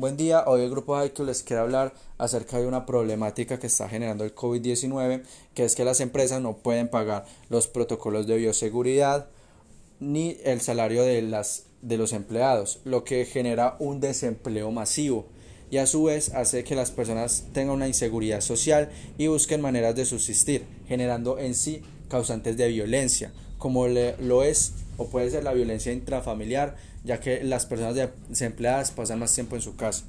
Buen día, hoy el grupo IQ les quiere hablar acerca de una problemática que está generando el COVID-19, que es que las empresas no pueden pagar los protocolos de bioseguridad ni el salario de, las, de los empleados, lo que genera un desempleo masivo y a su vez hace que las personas tengan una inseguridad social y busquen maneras de subsistir, generando en sí causantes de violencia, como lo es o puede ser la violencia intrafamiliar, ya que las personas desempleadas pasan más tiempo en su casa.